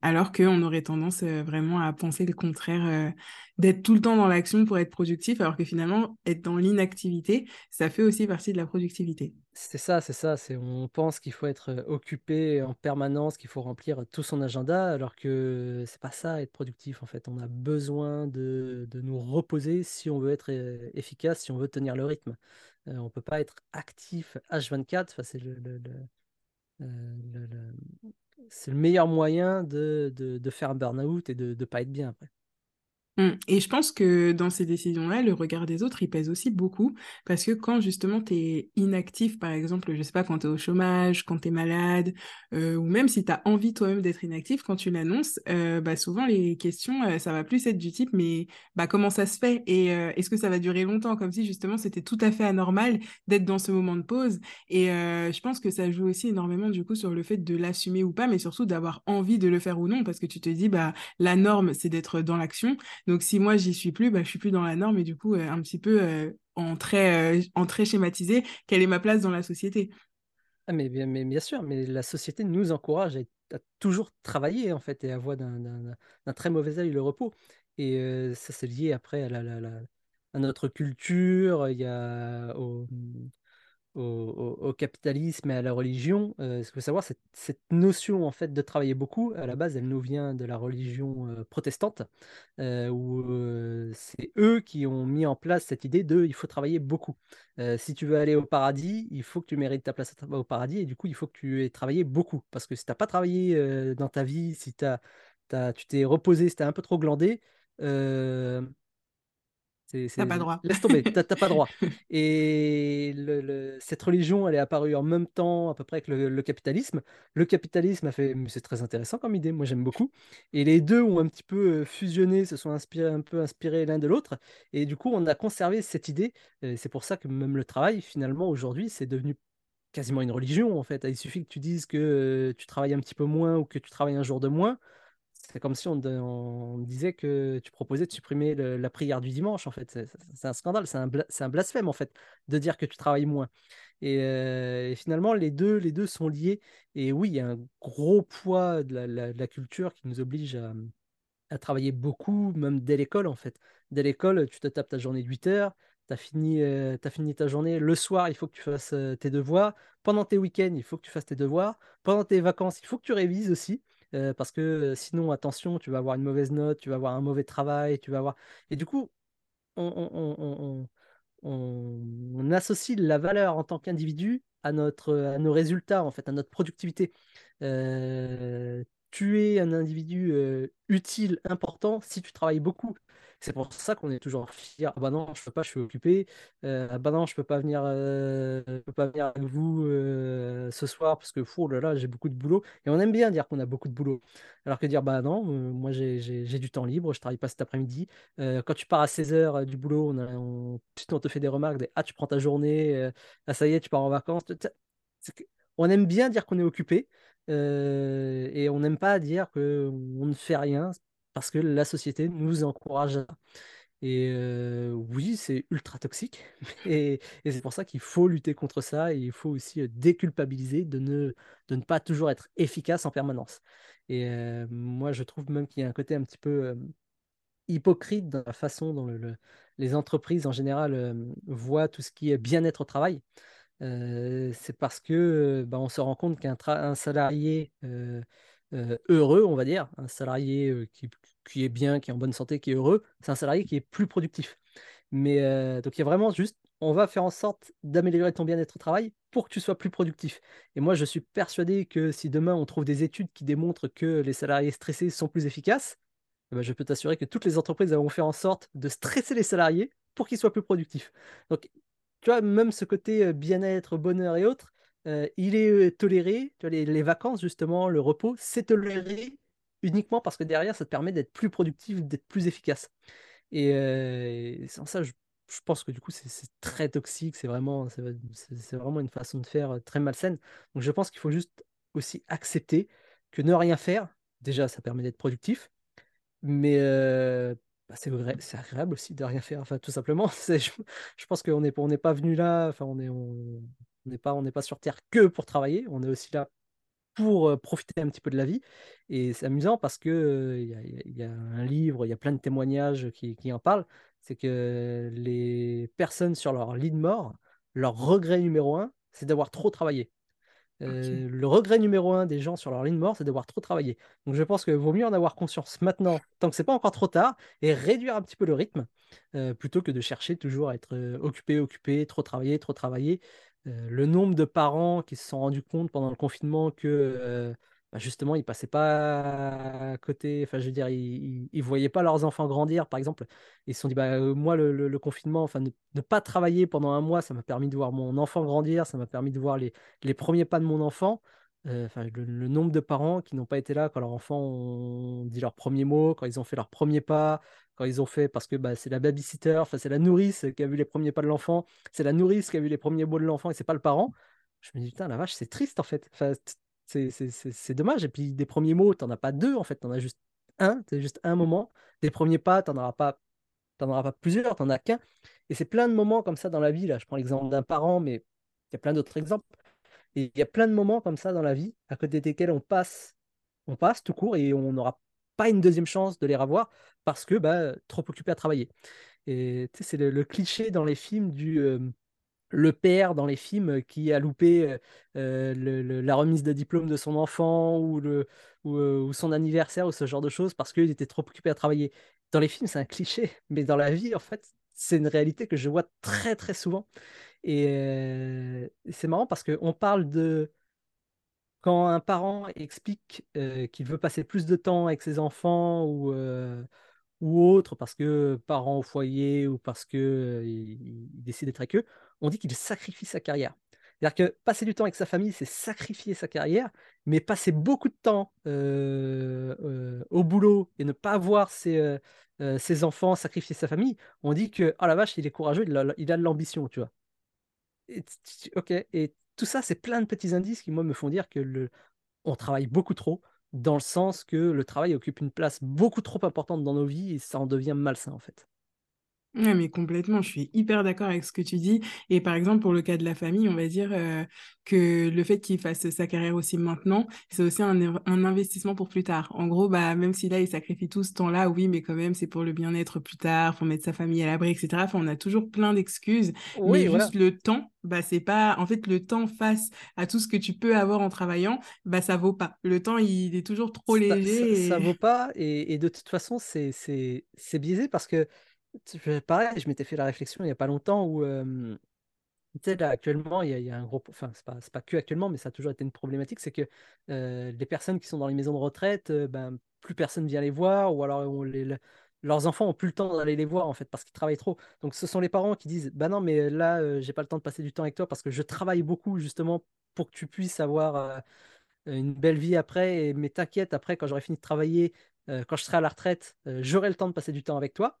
Alors qu'on aurait tendance euh, vraiment à penser le contraire, euh, d'être tout le temps dans l'action pour être productif, alors que finalement, être dans l'inactivité, ça fait aussi partie de la productivité.
C'est ça, c'est ça. C'est, on pense qu'il faut être euh, occupé en permanence, qu'il faut remplir tout son agenda, alors que c'est pas ça, être productif en fait. On a besoin de, de nous reposer si on veut être efficace, si on veut tenir le rythme. Euh, on peut pas être actif H24. Enfin, c'est le, le- le- le- c'est le meilleur moyen de, faire un burn-out et de ne pas être bien après.
Mm. Et je pense que dans ces décisions-là, le regard des autres, il pèse aussi beaucoup parce que quand justement tu es inactif, par exemple, je sais pas, quand tu es au chômage, quand tu es malade, euh, ou même si tu as envie toi-même d'être inactif, quand tu l'annonces, euh, bah, souvent les questions, euh, ça va plus être du type, mais bah, comment ça se fait? Et est-ce que ça va durer longtemps, comme si justement c'était tout à fait anormal d'être dans ce moment de pause. Et je pense que ça joue aussi énormément du coup sur le fait de l'assumer ou pas, mais surtout d'avoir envie de le faire ou non, parce que tu te dis, bah, la norme, c'est d'être dans l'action. Donc si moi j'y suis plus, bah, je suis plus dans la norme et du coup euh, un petit peu euh, en très euh, en très schématisé, quelle est ma place dans la société?
Ah, mais, bien- mais bien sûr, mais la société nous encourage à, toujours travailler en fait et à voir d'un très mauvais œil le repos. Et ça, c'est lié après à, la- à notre culture, il y a au, au, capitalisme et à la religion. Euh, ce qu'il faut savoir, cette notion en fait de travailler beaucoup, à la base, elle nous vient de la religion euh, protestante, euh, où euh, c'est eux qui ont mis en place cette idée de il faut travailler beaucoup. Si tu veux aller au paradis, il faut que tu mérites ta place au paradis, et du coup, il faut que tu aies travaillé beaucoup. Parce que si tu n'as pas travaillé dans ta vie, si t'as, t'as- tu t'es reposé, si tu as un peu trop glandé,
T'as pas droit.
Laisse tomber, t'as pas droit. Et le- le- cette religion, elle est apparue en même temps à peu près que le, le capitalisme. Le capitalisme a fait, c'est très intéressant comme idée, moi j'aime beaucoup. Et les deux ont un petit peu euh, fusionné, se sont inspirés, un peu inspirés l'un de l'autre. Et du coup, on a conservé cette idée. C'est pour ça que même le travail, finalement, aujourd'hui, c'est devenu quasiment une religion en fait. Il suffit que tu dises que euh, tu travailles un petit peu moins ou que tu travailles un jour de moins. C'est comme si on, disait que tu proposais de supprimer la prière du dimanche, en fait. C'est un scandale, c'est un, blasphème, en fait, de dire que tu travailles moins. Et, euh, et finalement, les deux, les deux sont liés. Et oui, il y a un gros poids de la, culture qui nous oblige à, travailler beaucoup, même dès l'école, en fait. Dès l'école, tu te tapes ta journée de 8 heures, tu as fini, euh, fini ta journée. Le soir, il faut que tu fasses euh, tes devoirs. Pendant tes week-ends, il faut que tu fasses tes devoirs. Pendant tes vacances, il faut que tu révises aussi. Parce que sinon, attention, tu vas avoir une mauvaise note, tu vas avoir un mauvais travail, tu vas avoir... Et du coup, on, associe la valeur en tant qu'individu à à nos résultats, en fait, à notre productivité. Euh, tu es un individu utile, important, si tu travailles beaucoup. C'est pour ça qu'on est toujours fier. Ah bah non, je peux pas, je suis occupé. Euh, ah bah non, je peux pas venir, euh, peux pas venir avec vous euh, ce soir parce que fou, oh là j'ai beaucoup de boulot. Et on aime bien dire qu'on a beaucoup de boulot. Alors que dire bah non, moi j'ai du temps libre, je travaille pas cet après-midi. quand tu pars à 16h du boulot, on, te fait des remarques, des, ah tu prends ta journée, ah ça y est, tu pars en vacances. On aime bien dire qu'on est occupé. et on n'aime pas dire qu'on ne fait rien parce que la société nous encourage et oui, c'est ultra toxique. Et, c'est pour ça qu'il faut lutter contre ça. Et il faut aussi déculpabiliser de ne, de ne pas toujours être efficace en permanence. Et moi, je trouve même qu'il y a un côté un petit peu hypocrite dans la façon dont les entreprises en général voient tout ce qui est bien-être au travail. c'est parce que bah, on se rend compte qu'un salarié heureux, on va dire, un salarié qui, qui est bien, qui est en bonne santé, qui est heureux, c'est un salarié qui est plus productif. Mais euh, donc il y a vraiment juste, on va faire en sorte d'améliorer ton bien-être au travail pour que tu sois plus productif. Et moi, je suis persuadé que si demain on trouve des études qui démontrent que les salariés stressés sont plus efficaces, eh ben, je peux t'assurer que toutes les entreprises vont faire en sorte de stresser les salariés pour qu'ils soient plus productifs. Donc, tu vois, même ce côté euh, bien-être, bonheur et autres, euh, il est toléré. Tu vois, les, les, vacances, justement, le repos, c'est toléré uniquement parce que derrière, ça te permet d'être plus productif, d'être plus efficace. Et, euh, sans ça, je, pense que du coup, c'est très toxique, c'est vraiment, vraiment une façon de faire euh, très malsaine. Donc je pense qu'il faut juste aussi accepter que ne rien faire, déjà, ça permet d'être productif, mais euh, bah, c'est agréable aussi de rien faire, enfin tout simplement. Je, je, pense qu'on n'est on pas venu là, enfin on est on n'est pas on n'est pas sur terre que pour travailler, on est aussi là pour profiter un petit peu de la vie. Et c'est amusant parce que il y, a un livre, il y a plein de témoignages qui, en parlent. C'est que les personnes sur leur lit de mort, leur regret numéro un, c'est d'avoir trop travaillé. le regret numéro un des gens sur leur lit de mort, c'est d'avoir trop travaillé. Donc je pense qu'il vaut mieux en avoir conscience maintenant, tant que c'est pas encore trop tard, et réduire un petit peu le rythme, plutôt que de chercher toujours à être occupé, occupé, trop travailler, trop travailler. Euh, le nombre de parents qui se sont rendus compte pendant le confinement que euh, bah, justement ils passaient pas à côté, enfin je veux dire, ils, ne voyaient pas leurs enfants grandir, par exemple. Ils se sont dit, bah, euh, moi le, confinement, enfin ne, pas travailler pendant un mois, ça m'a permis de voir mon enfant grandir, ça m'a permis de voir les, les premiers pas de mon enfant. Euh, le, nombre de parents qui n'ont pas été là quand leurs enfants ont dit leurs premiers mots, quand ils ont fait leurs premiers pas, quand ils ont fait, parce que bah, c'est la babysitter, c'est la nourrice qui a vu les premiers pas de l'enfant, c'est la nourrice qui a vu les premiers mots de l'enfant et c'est pas le parent. Je me dis, putain, la vache, c'est triste en fait. C'est dommage. Et puis des premiers mots, t'en as pas deux en fait, t'en as juste un, c'est juste un moment. Des premiers pas, t'en auras pas, t'en auras pas plusieurs, t'en as qu'un. Et c'est plein de moments comme ça dans la vie. Là, je prends l'exemple d'un parent, mais il y a plein d'autres exemples. Et il y a plein de moments comme ça dans la vie, à côté desquels on passe, on passe tout court et on n'aura pas une deuxième chance de les revoir parce que bah, trop occupé à travailler. Et c'est le, cliché dans les films du euh, le père dans les films qui a loupé euh, la remise de diplôme de son enfant ou, le, euh, ou, son anniversaire ou ce genre de choses parce qu'il était trop occupé à travailler. Dans les films, c'est un cliché, mais dans la vie, en fait, c'est une réalité que je vois très très souvent. Et c'est marrant parce qu'on parle de quand un parent explique qu'il veut passer plus de temps avec ses enfants ou, ou autre, parce que parent au foyer ou parce qu'il il décide d'être avec eux, on dit qu'il sacrifie sa carrière. C'est-à-dire que passer du temps avec sa famille, c'est sacrifier sa carrière, mais passer beaucoup de temps au boulot et ne pas voir ses, ses, enfants sacrifier sa famille, on dit que, oh la vache, il est courageux, il a, de l'ambition, tu vois ok, et tout ça, c'est plein de petits indices qui, moi, me font dire que le, on travaille beaucoup trop, dans le sens que le travail occupe une place beaucoup trop importante dans nos vies et ça en devient malsain, en fait.
Ouais, mais complètement, je suis hyper d'accord avec ce que tu dis. Et par exemple, pour le cas de la famille, on va dire euh, que le fait qu'il fasse sa carrière aussi maintenant, c'est aussi un, un, investissement pour plus tard. En gros, bah, même si là, il sacrifie tout ce temps-là, oui, mais quand même, c'est pour le bien-être plus tard, pour mettre sa famille à l'abri, etc. Enfin, on a toujours plein d'excuses. mais juste le temps, bah, c'est pas. En fait, le temps face à tout ce que tu peux avoir en travaillant, bah, ça vaut pas. Le temps, il est toujours trop léger.
Ça, ça, vaut pas. Et, et de toute façon, c'est biaisé parce que pareil, je m'étais fait la réflexion il n'y a pas longtemps où, tu sais, là, actuellement, il y, a, un gros. Enfin, c'est pas, pas que actuellement, mais ça a toujours été une problématique c'est que les personnes qui sont dans les maisons de retraite, ben, plus personne vient les voir, ou alors leurs enfants ont plus le temps d'aller les voir en fait parce qu'ils travaillent trop. Donc ce sont les parents qui disent bah non mais là j'ai pas le temps de passer du temps avec toi parce que je travaille beaucoup justement pour que tu puisses avoir une belle vie après. Et, mais t'inquiète après quand j'aurai fini de travailler, quand je serai à la retraite, j'aurai le temps de passer du temps avec toi.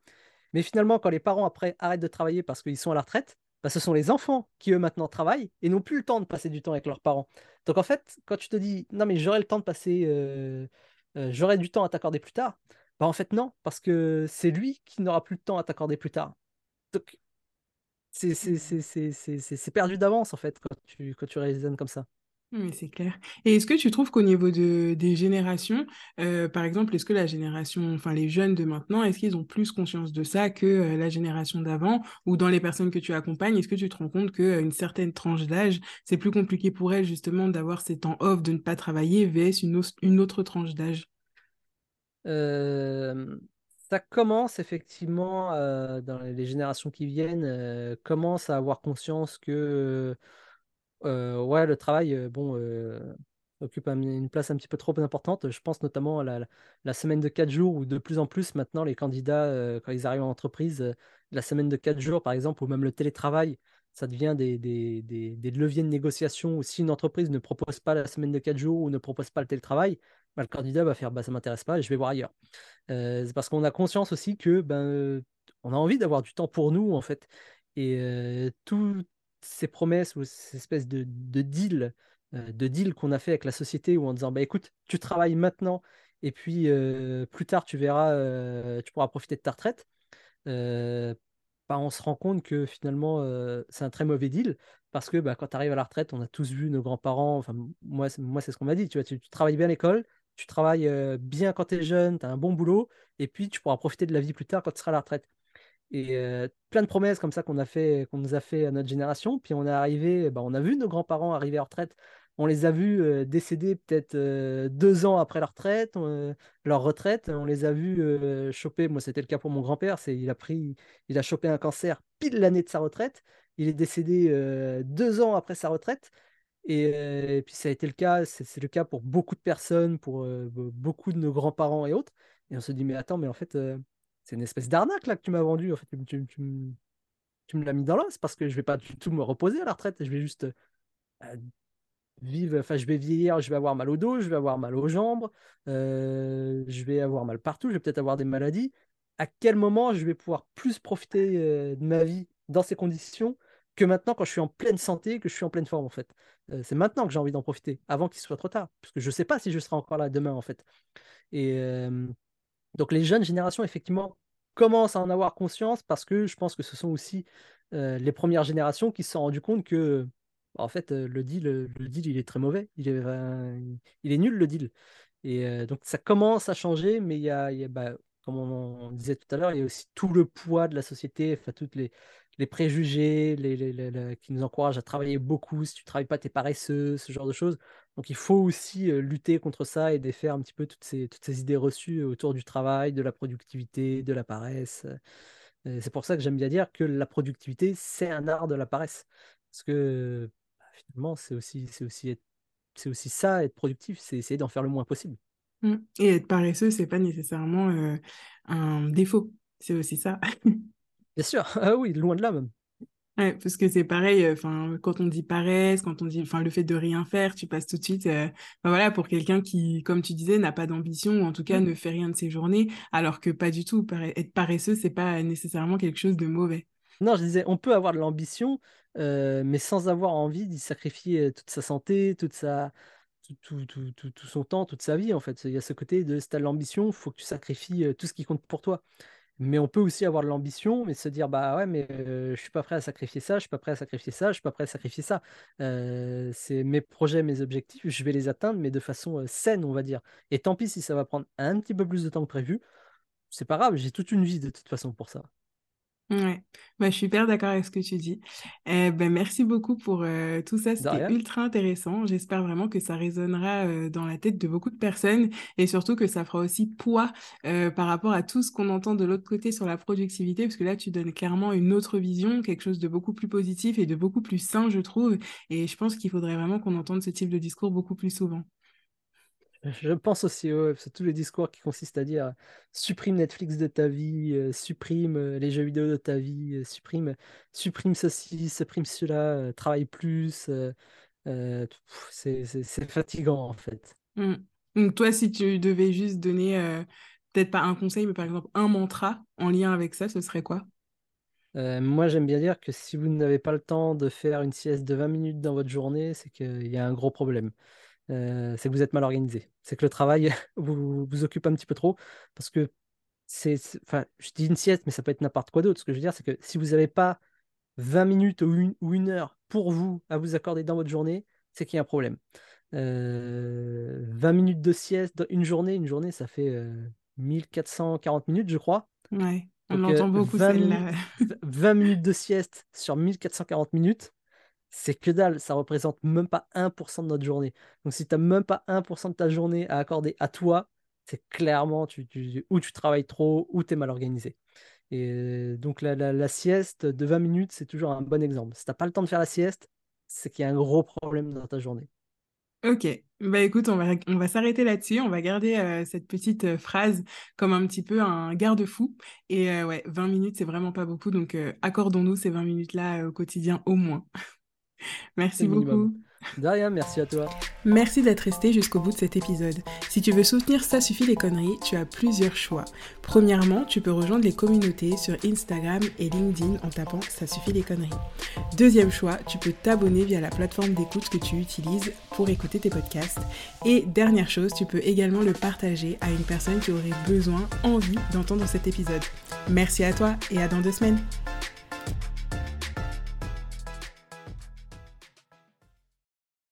Mais finalement quand les parents après arrêtent de travailler parce qu'ils sont à la retraite, bah, ce sont les enfants qui eux maintenant travaillent et n'ont plus le temps de passer du temps avec leurs parents. Donc en fait quand tu te dis non mais j'aurai le temps de passer, j'aurai du temps à t'accorder plus tard bah en fait non, parce que c'est lui qui n'aura plus de temps à t'accorder plus tard. Donc c'est perdu d'avance en fait quand tu, quand tu raisonnes comme ça.
Oui, c'est clair. Et est-ce que tu trouves qu'au niveau de, des générations, euh, par exemple, est-ce que la génération, enfin les jeunes de maintenant, est-ce qu'ils ont plus conscience de ça que euh, la génération d'avant? Ou dans les personnes que tu accompagnes, est-ce que tu te rends compte qu'à une certaine tranche d'âge, c'est plus compliqué pour elles justement d'avoir ces temps off, de ne pas travailler, vs une, une autre tranche d'âge?
Euh, ça commence effectivement euh, dans les générations qui viennent, euh, commence à avoir conscience que ouais, le travail, bon, occupe une place un petit peu trop importante. Je pense notamment à la, semaine de 4 jours, où de plus en plus maintenant les candidats, quand ils arrivent en entreprise, la semaine de 4 jours par exemple, ou même le télétravail, ça devient des, leviers de négociation. Si une entreprise ne propose pas la semaine de 4 jours ou ne propose pas le télétravail, bah, le candidat va faire bah, ça m'intéresse pas je vais voir ailleurs. Euh, c'est parce qu'on a conscience aussi que ben, on a envie d'avoir du temps pour nous en fait. Et euh, toutes ces promesses ou ces espèces de, de deals euh, de deal qu'on a fait avec la société ou en disant bah écoute, tu travailles maintenant et puis plus tard tu verras, tu pourras profiter de ta retraite. Bah, on se rend compte que finalement c'est un très mauvais deal parce que bah, quand tu arrives à la retraite, on a tous vu nos grands-parents, enfin moi, moi c'est ce qu'on m'a dit, tu, vois, tu travailles bien à l'école, tu travailles euh, bien quand tu es jeune, tu as un bon boulot, et puis tu pourras profiter de la vie plus tard quand tu seras à la retraite. Et euh, plein de promesses comme ça qu'on a fait, qu'on nous a fait à notre génération. Puis on est arrivé, bah, on a vu nos grands-parents arriver à retraite. On les a vus euh, décéder peut-être deux ans après leur retraite, leur retraite. On les a vus choper. Moi, c'était le cas pour mon grand-père. C'est, il a pris, il a chopé un cancer pile l'année de sa retraite. Il est décédé deux ans après sa retraite. Et, puis ça a été le cas, c'est le cas pour beaucoup de personnes, pour beaucoup de nos grands-parents et autres. Et on se dit, mais attends, mais en fait, c'est une espèce d'arnaque là que tu m'as vendu. En fait, tu, me l'as mis dans l'os parce que je vais pas du tout me reposer à la retraite. Je vais juste vivre, enfin, je vais vieillir, je vais avoir mal au dos, je vais avoir mal aux jambes, je vais avoir mal partout, je vais peut-être avoir des maladies. À quel moment je vais pouvoir plus profiter de ma vie dans ces conditions que maintenant quand je suis en pleine santé, que je suis en pleine forme en fait? Euh, c'est maintenant que j'ai envie d'en profiter, avant qu'il soit trop tard, parce que je ne sais pas si je serai encore là demain en fait. Et euh, donc les jeunes générations effectivement commencent à en avoir conscience parce que je pense que ce sont aussi euh, les premières générations qui se sont rendues compte que bah, en fait le deal, le deal il est très mauvais, il est, nul le deal. Et donc ça commence à changer, mais il y a, bah, comme on, disait tout à l'heure, il y a aussi tout le poids de la société, enfin, toutes les, préjugés qui nous encouragent à travailler beaucoup. Si tu ne travailles pas, tu es paresseux, ce genre de choses. Donc il faut aussi lutter contre ça et défaire un petit peu toutes ces, toutes ces idées reçues autour du travail, de la productivité, de la paresse. C'est pour ça que j'aime bien dire que la productivité, c'est un art de la paresse. Parce que bah, finalement, c'est aussi, c'est aussi, c'est aussi ça, être productif, c'est essayer d'en faire le moins possible.
Mmh. Et être paresseux, c'est pas nécessairement euh, un défaut, c'est aussi ça.
Bien sûr, ah oui, loin de là même.
Ouais, parce que c'est pareil, euh, enfin, quand on dit paresse, quand on dit, enfin, le fait de rien faire, tu passes tout de suite, euh, voilà, pour quelqu'un qui, comme tu disais, n'a pas d'ambition ou en tout cas mmh. ne fait rien de ses journées, alors que pas du tout. Être paresseux, c'est pas nécessairement quelque chose de mauvais.
Non, je disais, on peut avoir de l'ambition, mais sans avoir envie d'y sacrifier toute sa santé, toute sa, tout, tout, tout, tout, son temps, toute sa vie, en fait. Il y a ce côté de si tu as l'ambition, il faut que tu sacrifies euh, tout ce qui compte pour toi. Mais on peut aussi avoir de l'ambition, mais se dire, bah ouais, mais je suis pas prêt à sacrifier ça, je suis pas prêt à sacrifier ça, je suis pas prêt à sacrifier ça. C'est mes projets, mes objectifs, je vais les atteindre, mais de façon saine, on va dire. Et tant pis si ça va prendre un petit peu plus de temps que prévu, c'est pas grave, j'ai toute une vie de toute façon pour ça.
Ouais, bah, je suis super d'accord avec ce que tu dis. Eh ben, merci beaucoup pour euh, tout ça, c'était ultra intéressant. J'espère vraiment que ça résonnera euh, dans la tête de beaucoup de personnes et surtout que ça fera aussi poids euh, par rapport à tout ce qu'on entend de l'autre côté sur la productivité, parce que là, tu donnes clairement une autre vision, quelque chose de beaucoup plus positif et de beaucoup plus sain, je trouve. Et je pense qu'il faudrait vraiment qu'on entende ce type de discours beaucoup plus souvent.
Je pense aussi, ouais, que tous les discours qui consistent à dire supprime Netflix de ta vie, euh, supprime euh, les jeux vidéo de ta vie, euh, supprime, supprime ceci, supprime cela, travaille plus, c'est fatigant en fait.
Mm. Donc toi, si tu devais juste donner, peut-être pas un conseil, mais par exemple un mantra en lien avec ça, ce serait quoi?
Moi, j'aime bien dire que si vous n'avez pas le temps de faire une sieste de 20 minutes dans votre journée, c'est qu'il y a un gros problème. Euh, c'est que vous êtes mal organisé. C'est que le travail vous, vous occupe un petit peu trop. Parce que c'est. Enfin, je dis une sieste, mais ça peut être n'importe quoi d'autre. Ce que je veux dire, c'est que si vous n'avez pas 20 minutes ou une, ou une, heure pour vous à vous accorder dans votre journée, c'est qu'il y a un problème. 20 euh, minutes de sieste dans une journée, une journée, ça fait 1440 euh, minutes, je crois.
Ouais, on entend beaucoup 20
celle-là. 20 minutes de sieste sur 1440 minutes, c'est que dalle, ça représente même pas 1% de notre journée. Donc si tu n'as même pas 1% de ta journée à accorder à toi, c'est clairement tu, tu, tu travailles trop ou tu es mal organisé. Et donc la, sieste de 20 minutes, c'est toujours un bon exemple. Si tu n'as pas le temps de faire la sieste, c'est qu'il y a un gros problème dans ta journée.
Ok, bah écoute, on va, on va s'arrêter là-dessus, on va garder euh, cette petite euh, phrase comme un petit peu un garde-fou. Et euh, ouais, 20 minutes, c'est vraiment pas beaucoup, donc accordons-nous ces 20 minutes-là au quotidien au moins. Merci beaucoup.
Merci à toi.
Merci d'être resté jusqu'au bout de cet épisode. Si tu veux soutenir Ça suffit les conneries, tu as plusieurs choix. Premièrement, tu peux rejoindre les communautés sur Instagram et LinkedIn en tapant Ça suffit les conneries. Deuxième choix, tu peux t'abonner via la plateforme d'écoute que tu utilises pour écouter tes podcasts. Et dernière chose, tu peux également le partager à une personne qui aurait besoin, envie d'entendre cet épisode. Merci à toi et à dans deux semaines.